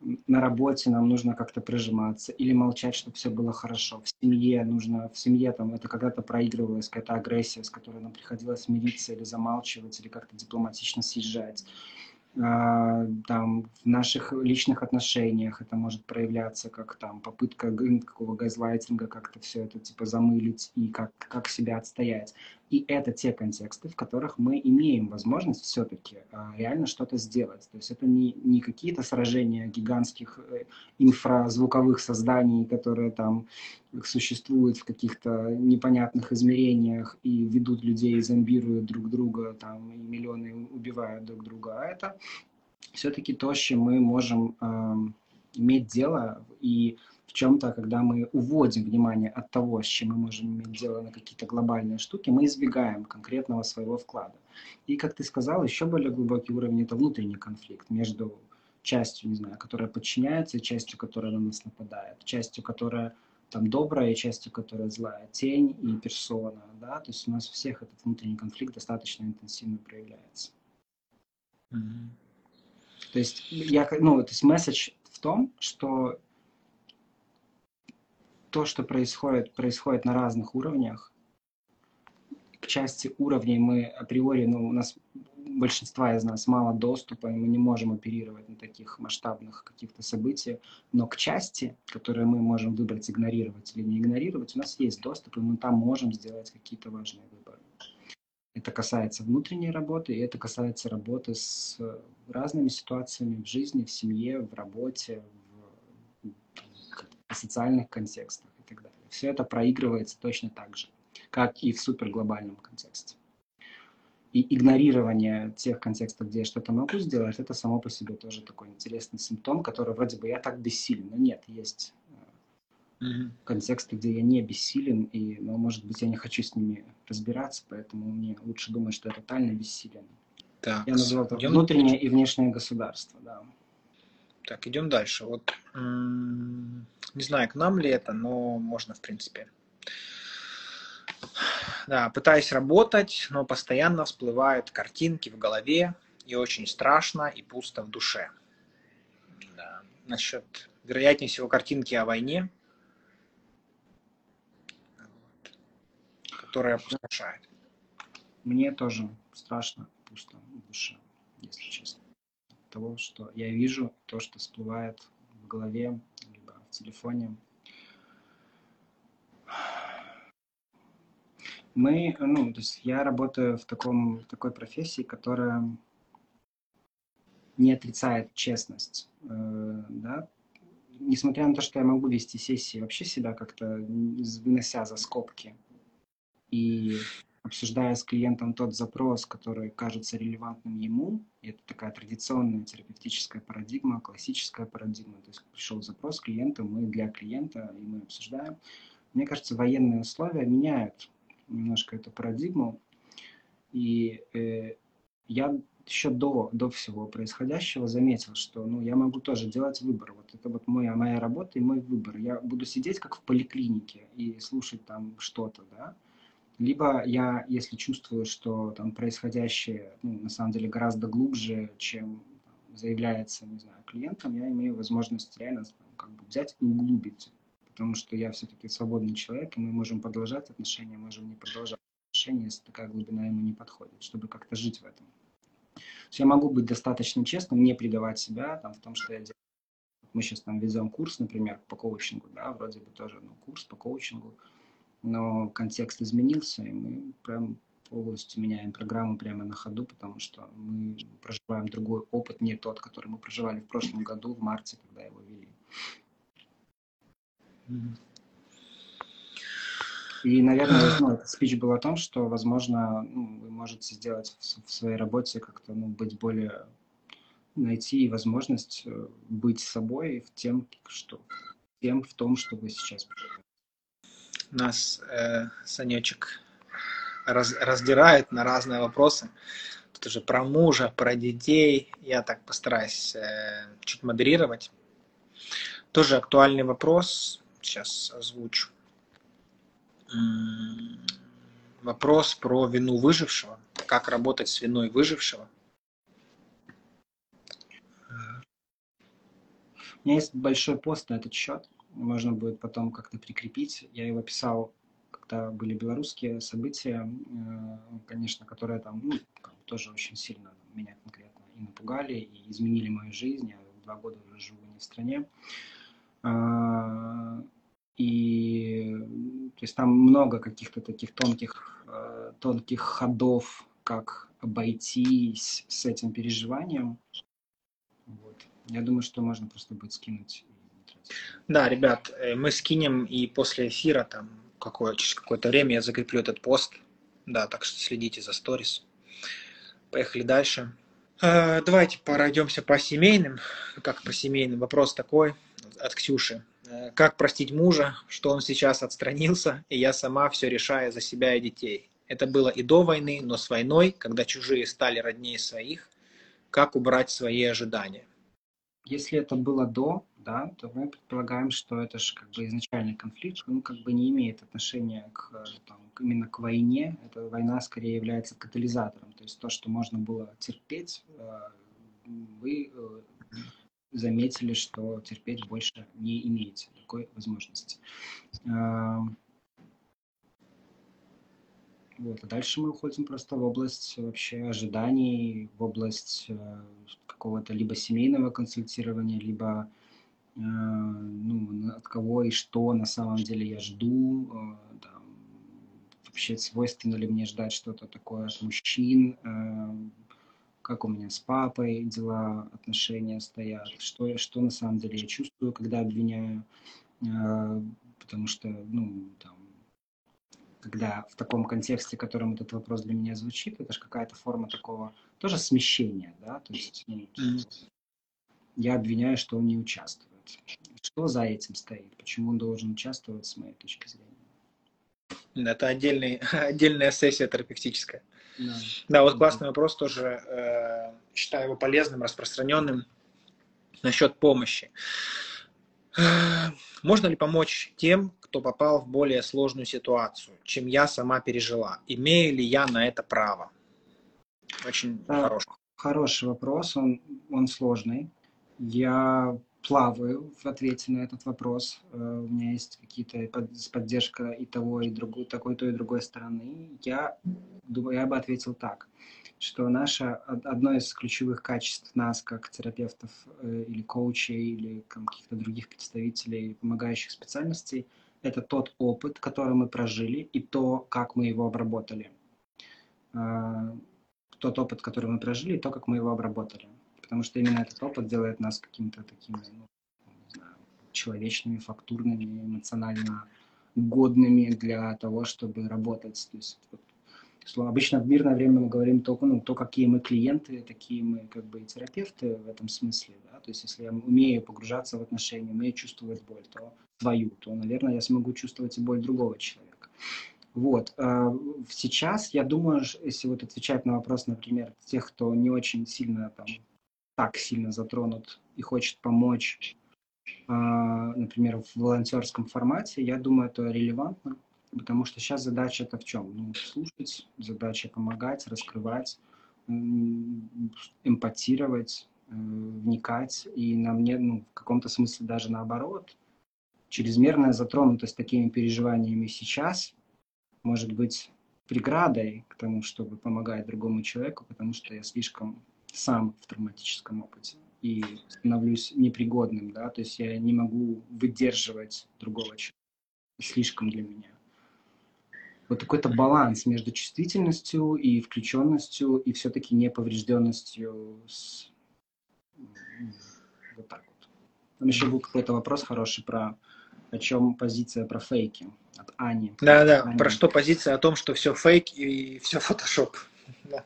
на работе нам нужно как-то прижиматься или молчать, чтобы все было хорошо. В семье нужно, в семье там это когда-то проигрывалась какая-то агрессия, с которой нам приходилось мириться или замалчивать, или как-то дипломатично съезжать. А, там, в наших личных отношениях это может проявляться как там попытка какого газлайтинга как-то все это типа замылить и как, как себя отстоять. И это те контексты, в которых мы имеем возможность все-таки а, реально что-то сделать. То есть это не, не какие-то сражения гигантских э, инфразвуковых созданий, которые там существуют в каких-то непонятных измерениях и ведут людей, зомбируют друг друга, там, и миллионы убивают друг друга. А это все-таки то, с чем мы можем э, иметь дело и чем-то, когда мы уводим внимание от того, с чем мы можем иметь дело на какие-то глобальные штуки, мы избегаем конкретного своего вклада. И, как ты сказал, еще более глубокий уровень – это внутренний конфликт между частью, не знаю, которая подчиняется, и частью, которая на нас нападает, частью, которая там добрая, и частью, которая злая, тень и персона, да, то есть у нас у всех этот внутренний конфликт достаточно интенсивно проявляется. Mm-hmm. То есть я, ну, то есть месседж в том, что то, что происходит, происходит на разных уровнях. К части уровней мы априори, ну, у нас большинства из нас мало доступа, и мы не можем оперировать на таких масштабных каких-то событиях. Но к части, которые мы можем выбрать, игнорировать или не игнорировать, у нас есть доступ, и мы там можем сделать какие-то важные выборы. Это касается внутренней работы, и это касается работы с разными ситуациями в жизни, в семье, в работе, социальных контекстах и так далее. Все это проигрывается точно так же, как и в суперглобальном контексте. И игнорирование тех контекстов, где я что-то могу сделать, это само по себе тоже такой интересный симптом, который вроде бы я так бессилен. Но нет, есть mm-hmm. контексты, где я не бессилен, и, ну, может быть, я не хочу с ними разбираться, поэтому мне лучше думать, что я тотально бессилен. Так, я назвал это внутреннее и внешнее государство, да. Так, идем дальше. Вот, не знаю, к нам ли это, но можно, в принципе. Да, пытаюсь работать, но постоянно всплывают картинки в голове, и очень страшно и пусто в душе. Да. Насчет, вероятнее всего, картинки о войне, которая опустошает. Мне тоже страшно, пусто в душе, если честно. Того, что я вижу, то, что всплывает в голове, либо в телефоне. Мы, ну, то есть я работаю в, таком, такой профессии, которая не отрицает честность, э, да, несмотря на то, что я могу вести сессии, вообще себя как-то вынося за скобки и обсуждая с клиентом тот запрос, который кажется релевантным ему, и это такая традиционная терапевтическая парадигма, классическая парадигма, то есть пришел запрос клиента, мы для клиента, и мы обсуждаем. Мне кажется, военные условия меняют немножко эту парадигму, и э, я еще до, до всего происходящего заметил, что ну, я могу тоже делать выбор. Вот это вот моя, моя работа и мой выбор. Я буду сидеть как в поликлинике и слушать там что-то, да, либо я, если чувствую, что там происходящее ну, на самом деле гораздо глубже, чем заявляется, не знаю, клиентам, я имею возможность реально как бы взять и углубить. Потому что я все-таки свободный человек, и мы можем продолжать отношения, можем не продолжать отношения, если такая глубина ему не подходит, чтобы как-то жить в этом. Я могу быть достаточно честным, не предавать себя там, в том, что я делаю. Мы сейчас там ведем курс, например, по коучингу, да, вроде бы тоже ну, курс по коучингу но контекст изменился, и мы прям полностью меняем программу прямо на ходу, потому что мы проживаем другой опыт, не тот, который мы проживали в прошлом году, в марте, когда его вели. И, наверное, ну, этот спич был о том, что, возможно, ну, вы можете сделать в, в своей работе как-то, ну, быть более, найти возможность э, быть собой в тем, что, тем в том, что вы сейчас проживаете нас э, Санечек раз, раздирает на разные вопросы. Тут уже про мужа, про детей. Я так постараюсь э, чуть модерировать. Тоже актуальный вопрос. Сейчас озвучу. Вопрос про вину выжившего. Как работать с виной выжившего. У меня есть большой пост на этот счет можно будет потом как-то прикрепить. Я его писал, когда были белорусские события, э, конечно, которые там ну, тоже очень сильно меня конкретно и напугали, и изменили мою жизнь. Я два года уже живу не в стране. А, и то есть там много каких-то таких тонких, э, тонких ходов, как обойтись с этим переживанием. Вот. Я думаю, что можно просто будет скинуть да, ребят, э, мы скинем и после эфира, там, какое, через какое-то время я закреплю этот пост. Да, так что следите за сторис. Поехали дальше. Э, давайте пройдемся по семейным. Как по семейным? Вопрос такой от Ксюши. э, как простить мужа, что он сейчас отстранился, и я сама все решаю за себя и детей. Это было и до войны, но с войной, когда чужие стали роднее своих, как убрать свои ожидания? Если это было до, да, то мы предполагаем, что это же как бы изначальный конфликт, он как бы не имеет отношения к, там, именно к войне. Эта война скорее является катализатором. То есть то, что можно было терпеть, э, вы э, заметили, что терпеть больше не имеете такой возможности. Эм, вот. А дальше мы уходим просто в область вообще ожиданий, в область э, какого-то либо семейного консультирования, либо э, ну, от кого и что на самом деле я жду, э, там, вообще свойственно ли мне ждать что-то такое от мужчин, э, как у меня с папой дела, отношения стоят, что, что на самом деле я чувствую, когда обвиняю, э, потому что, ну, там, когда в таком контексте, в котором этот вопрос для меня звучит, это же какая-то форма такого тоже смещения, да, то есть ну, я обвиняю, что он не участвует. Что за этим стоит? Почему он должен участвовать с моей точки зрения? Это отдельный, отдельная сессия терапевтическая. Да, да вот классный вопрос тоже, э, считаю его полезным, распространенным насчет помощи. Э, можно ли помочь тем, кто попал в более сложную ситуацию, чем я сама пережила? Имею ли я на это право? Очень да, хороший. Хороший вопрос, он, он сложный. Я плаваю в ответе на этот вопрос. Э, у меня есть какие-то поддержка и того, и другой, такой, той, и другой стороны. Я думаю, я бы ответил так, что наше, одно из ключевых качеств нас, как терапевтов э, или коучей, или каких-то других представителей помогающих специальностей – это тот опыт, который мы прожили, и то, как мы его обработали. А, тот опыт, который мы прожили, и то, как мы его обработали. Потому что именно этот опыт делает нас какими-то такими ну, человечными, фактурными, эмоционально годными для того, чтобы работать. То есть, вот, обычно в мирное время мы говорим только, ну, то, какие мы клиенты, такие мы как бы и терапевты в этом смысле. Да? То есть если я умею погружаться в отношения, умею чувствовать боль, то свою, то, наверное, я смогу чувствовать и боль другого человека. Вот. А, сейчас, я думаю, если вот отвечать на вопрос, например, тех, кто не очень сильно там, так сильно затронут и хочет помочь, а, например, в волонтерском формате, я думаю, это релевантно, потому что сейчас задача это в чем? Ну, слушать, задача помогать, раскрывать, эмпатировать, э, вникать, и на мне, ну, в каком-то смысле даже наоборот – чрезмерная затронутость такими переживаниями сейчас может быть преградой к тому, чтобы помогать другому человеку, потому что я слишком сам в травматическом опыте и становлюсь непригодным, да, то есть я не могу выдерживать другого человека, слишком для меня. Вот такой-то баланс между чувствительностью и включенностью и все-таки неповрежденностью с... вот так вот. Там еще был какой-то вопрос хороший про о чем позиция про фейки от Ани. Да, да, Ани. про что позиция о том, что все фейк и все фотошоп. Да.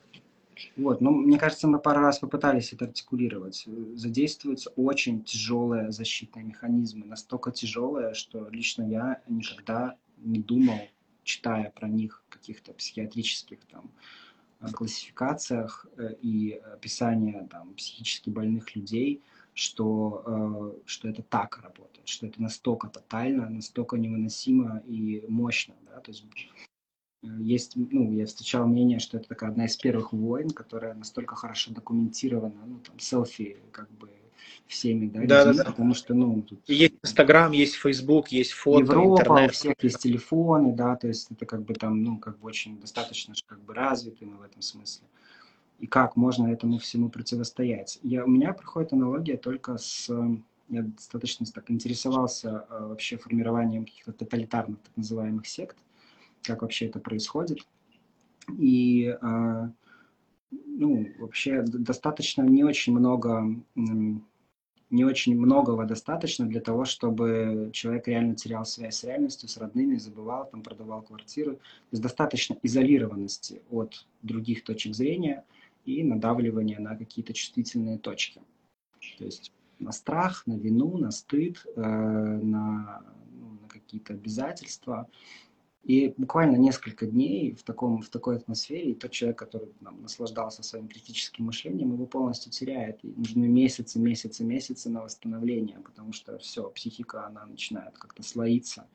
Вот, ну, мне кажется, мы пару раз попытались это артикулировать. Задействуются очень тяжелые защитные механизмы, настолько тяжелые, что лично я никогда не думал, читая про них каких-то психиатрических там классификациях э, и описания там психически больных людей, что, э, что это так работает, что это настолько тотально, настолько невыносимо и мощно. Да? То есть э, есть, ну, я встречал мнение, что это такая одна из первых войн, которая настолько хорошо документирована, ну, там, селфи, как бы, всеми, да, да, людьми, да, да. потому что, ну, тут... Есть Инстаграм, есть Фейсбук, есть фото, Европа, интернет. у всех есть телефоны, да, то есть это как бы там, ну, как бы очень достаточно как бы развиты мы в этом смысле и как можно этому всему противостоять. Я, у меня проходит аналогия только с... Я достаточно так интересовался э, вообще формированием каких-то тоталитарных так называемых сект, как вообще это происходит. И э, ну, вообще достаточно не очень много не очень многого достаточно для того, чтобы человек реально терял связь с реальностью, с родными, забывал, там, продавал квартиру. То есть достаточно изолированности от других точек зрения – и надавливание на какие-то чувствительные точки. То есть на страх, на вину, на стыд, э, на, ну, на какие-то обязательства. И буквально несколько дней в, таком, в такой атмосфере, и тот человек, который там, наслаждался своим критическим мышлением, его полностью теряет. И нужны месяцы, месяцы, месяцы на восстановление, потому что все, психика, она начинает как-то слоиться.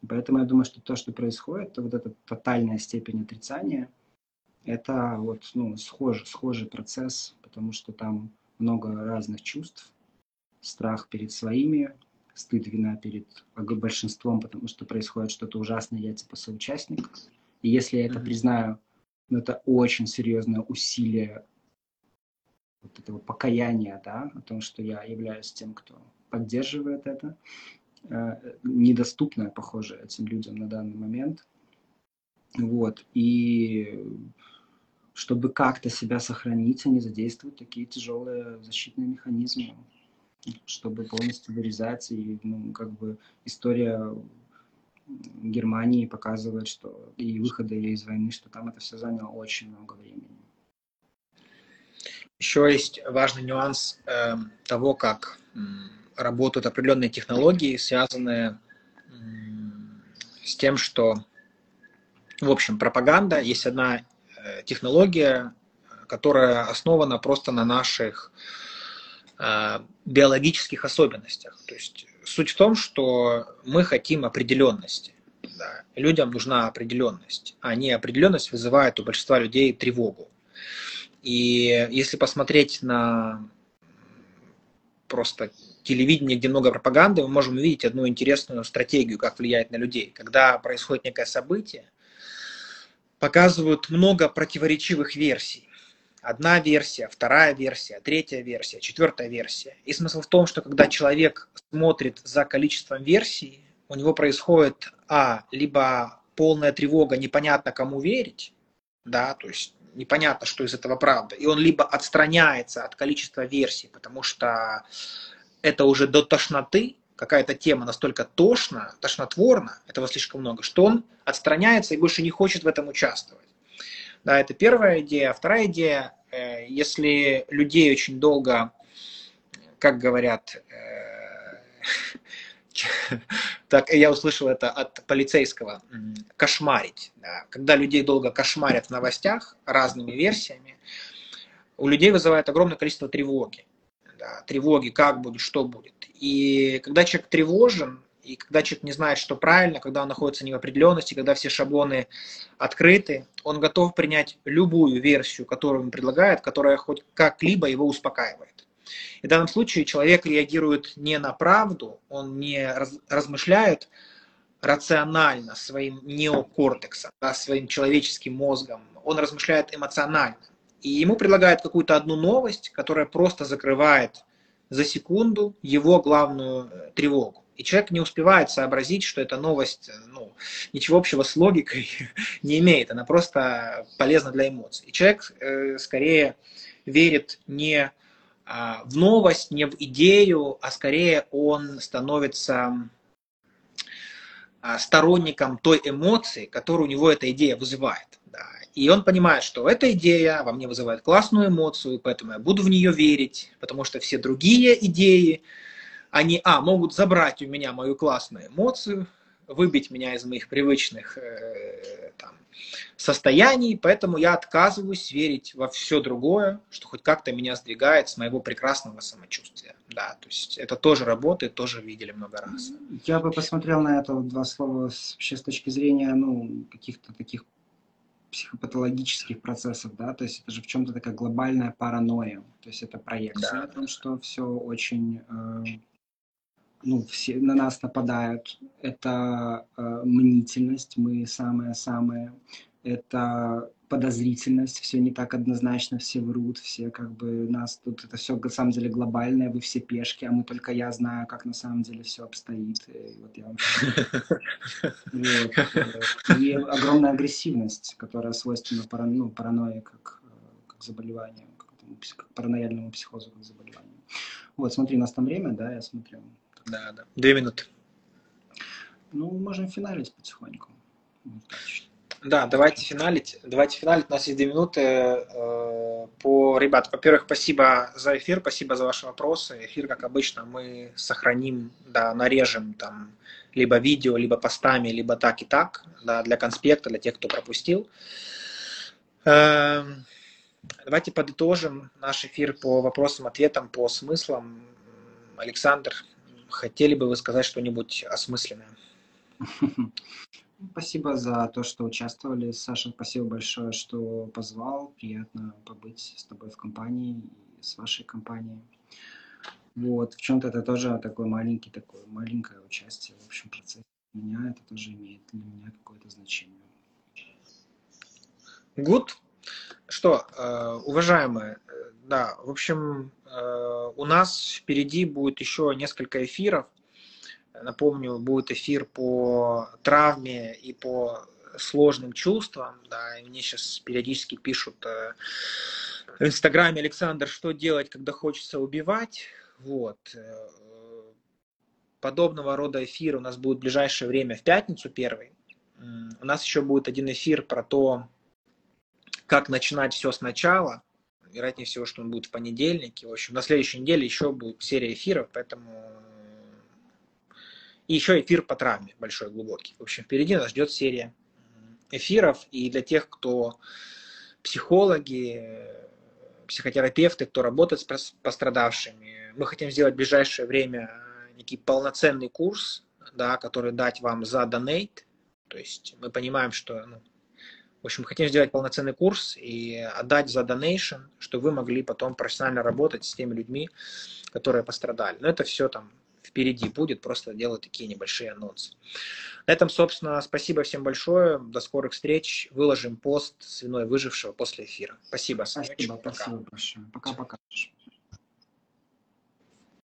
И поэтому я думаю, что то, что происходит, то вот эта тотальная степень отрицания, это вот, ну, схожий, схожий процесс, потому что там много разных чувств. Страх перед своими стыд, вина перед большинством, потому что происходит что-то ужасное, я типа соучастник. И если я это признаю, ну, это очень серьезное усилие вот этого покаяния, да, о том, что я являюсь тем, кто поддерживает это, э, недоступное, похоже, этим людям на данный момент. Вот. И чтобы как-то себя сохранить, они задействуют такие тяжелые защитные механизмы чтобы полностью вырезать. И, ну, как бы история Германии показывает, что и выхода ее из войны, что там это все заняло очень много времени. Еще есть важный нюанс э, того, как э, работают определенные технологии, связанные э, с тем, что, в общем, пропаганда есть одна э, технология, которая основана просто на наших биологических особенностях. То есть суть в том, что мы хотим определенности. Да. Людям нужна определенность, а не определенность вызывает у большинства людей тревогу. И если посмотреть на просто телевидение, где много пропаганды, мы можем увидеть одну интересную стратегию, как влияет на людей. Когда происходит некое событие, показывают много противоречивых версий одна версия, вторая версия, третья версия, четвертая версия. И смысл в том, что когда человек смотрит за количеством версий, у него происходит, а, либо полная тревога, непонятно кому верить, да, то есть непонятно, что из этого правда, и он либо отстраняется от количества версий, потому что это уже до тошноты, какая-то тема настолько тошна, тошнотворна, этого слишком много, что он отстраняется и больше не хочет в этом участвовать. Да, это первая идея. Вторая идея, э, если людей очень долго, как говорят, э, так я услышал это от полицейского, кошмарить. Да. Когда людей долго кошмарят в новостях разными версиями, у людей вызывает огромное количество тревоги. Да, тревоги, как будет, что будет. И когда человек тревожен, и когда человек не знает, что правильно, когда он находится в неопределенности, когда все шаблоны открыты, он готов принять любую версию, которую он предлагает, которая хоть как-либо его успокаивает. И в данном случае человек реагирует не на правду, он не раз, размышляет рационально своим неокортексом, да, своим человеческим мозгом, он размышляет эмоционально. И ему предлагают какую-то одну новость, которая просто закрывает за секунду его главную э, тревогу. И человек не успевает сообразить, что эта новость ну, ничего общего с логикой не имеет, она просто полезна для эмоций. И человек э, скорее верит не э, в новость, не в идею, а скорее он становится э, сторонником той эмоции, которую у него эта идея вызывает. Да. И он понимает, что эта идея во мне вызывает классную эмоцию, поэтому я буду в нее верить, потому что все другие идеи, они, а, могут забрать у меня мою классную эмоцию, выбить меня из моих привычных э, там, состояний, поэтому я отказываюсь верить во все другое, что хоть как-то меня сдвигает с моего прекрасного самочувствия. Да, то есть это тоже работает, тоже видели много раз. Я бы посмотрел на это два слова вообще с точки зрения ну, каких-то таких психопатологических процессов, да, то есть это же в чем-то такая глобальная паранойя, то есть это проекция да. о том, что все очень э, ну, все на нас нападают. Это э, мнительность, мы самые-самые. Это подозрительность, все не так однозначно, все врут, все как бы нас тут, это все на самом деле глобальное, вы все пешки, а мы только я знаю, как на самом деле все обстоит. И вот я вам... И огромная агрессивность, которая свойственна ну, паранойи как, как заболеванию, как паранояльному психозу как заболеванию. Вот, смотри, у нас там время, да, я смотрю. Да, да. Две минуты. Ну, можем финалить потихоньку. Да, давайте финалить. Давайте финалить. У нас есть две минуты. Э, по, ребят, во-первых, спасибо за эфир, спасибо за ваши вопросы. Эфир, как обычно, мы сохраним, да, нарежем там либо видео, либо постами, либо так и так, да, для конспекта, для тех, кто пропустил. Эм, давайте подытожим наш эфир по вопросам, ответам, по смыслам. Александр, хотели бы вы сказать что-нибудь осмысленное? Спасибо за то, что участвовали. Саша, спасибо большое, что позвал. Приятно побыть с тобой в компании с вашей компанией. Вот, в чем-то это тоже такой маленький, такое маленькое участие в общем процессе. Для меня это тоже имеет для меня какое-то значение. Good. Что, э, уважаемые, э, да, в общем, э, у нас впереди будет еще несколько эфиров. Напомню, будет эфир по травме и по сложным чувствам. Да, и мне сейчас периодически пишут в Инстаграме, Александр, что делать, когда хочется убивать. Вот. Подобного рода эфир у нас будет в ближайшее время в пятницу первый. У нас еще будет один эфир про то, как начинать все сначала. Вероятнее всего, что он будет в понедельнике. В общем, на следующей неделе еще будет серия эфиров, поэтому... И еще эфир по травме большой, глубокий. В общем, впереди нас ждет серия эфиров. И для тех, кто психологи, психотерапевты, кто работает с пострадавшими, мы хотим сделать в ближайшее время некий полноценный курс, да, который дать вам за донейт. То есть мы понимаем, что ну, в общем, хотим сделать полноценный курс и отдать за donation, чтобы вы могли потом профессионально работать с теми людьми, которые пострадали. Но это все там впереди будет, просто делаю такие небольшие анонсы. На этом, собственно, спасибо всем большое. До скорых встреч. Выложим пост с виной выжившего после эфира. Спасибо. Спасибо, спасибо большое. Пока-пока.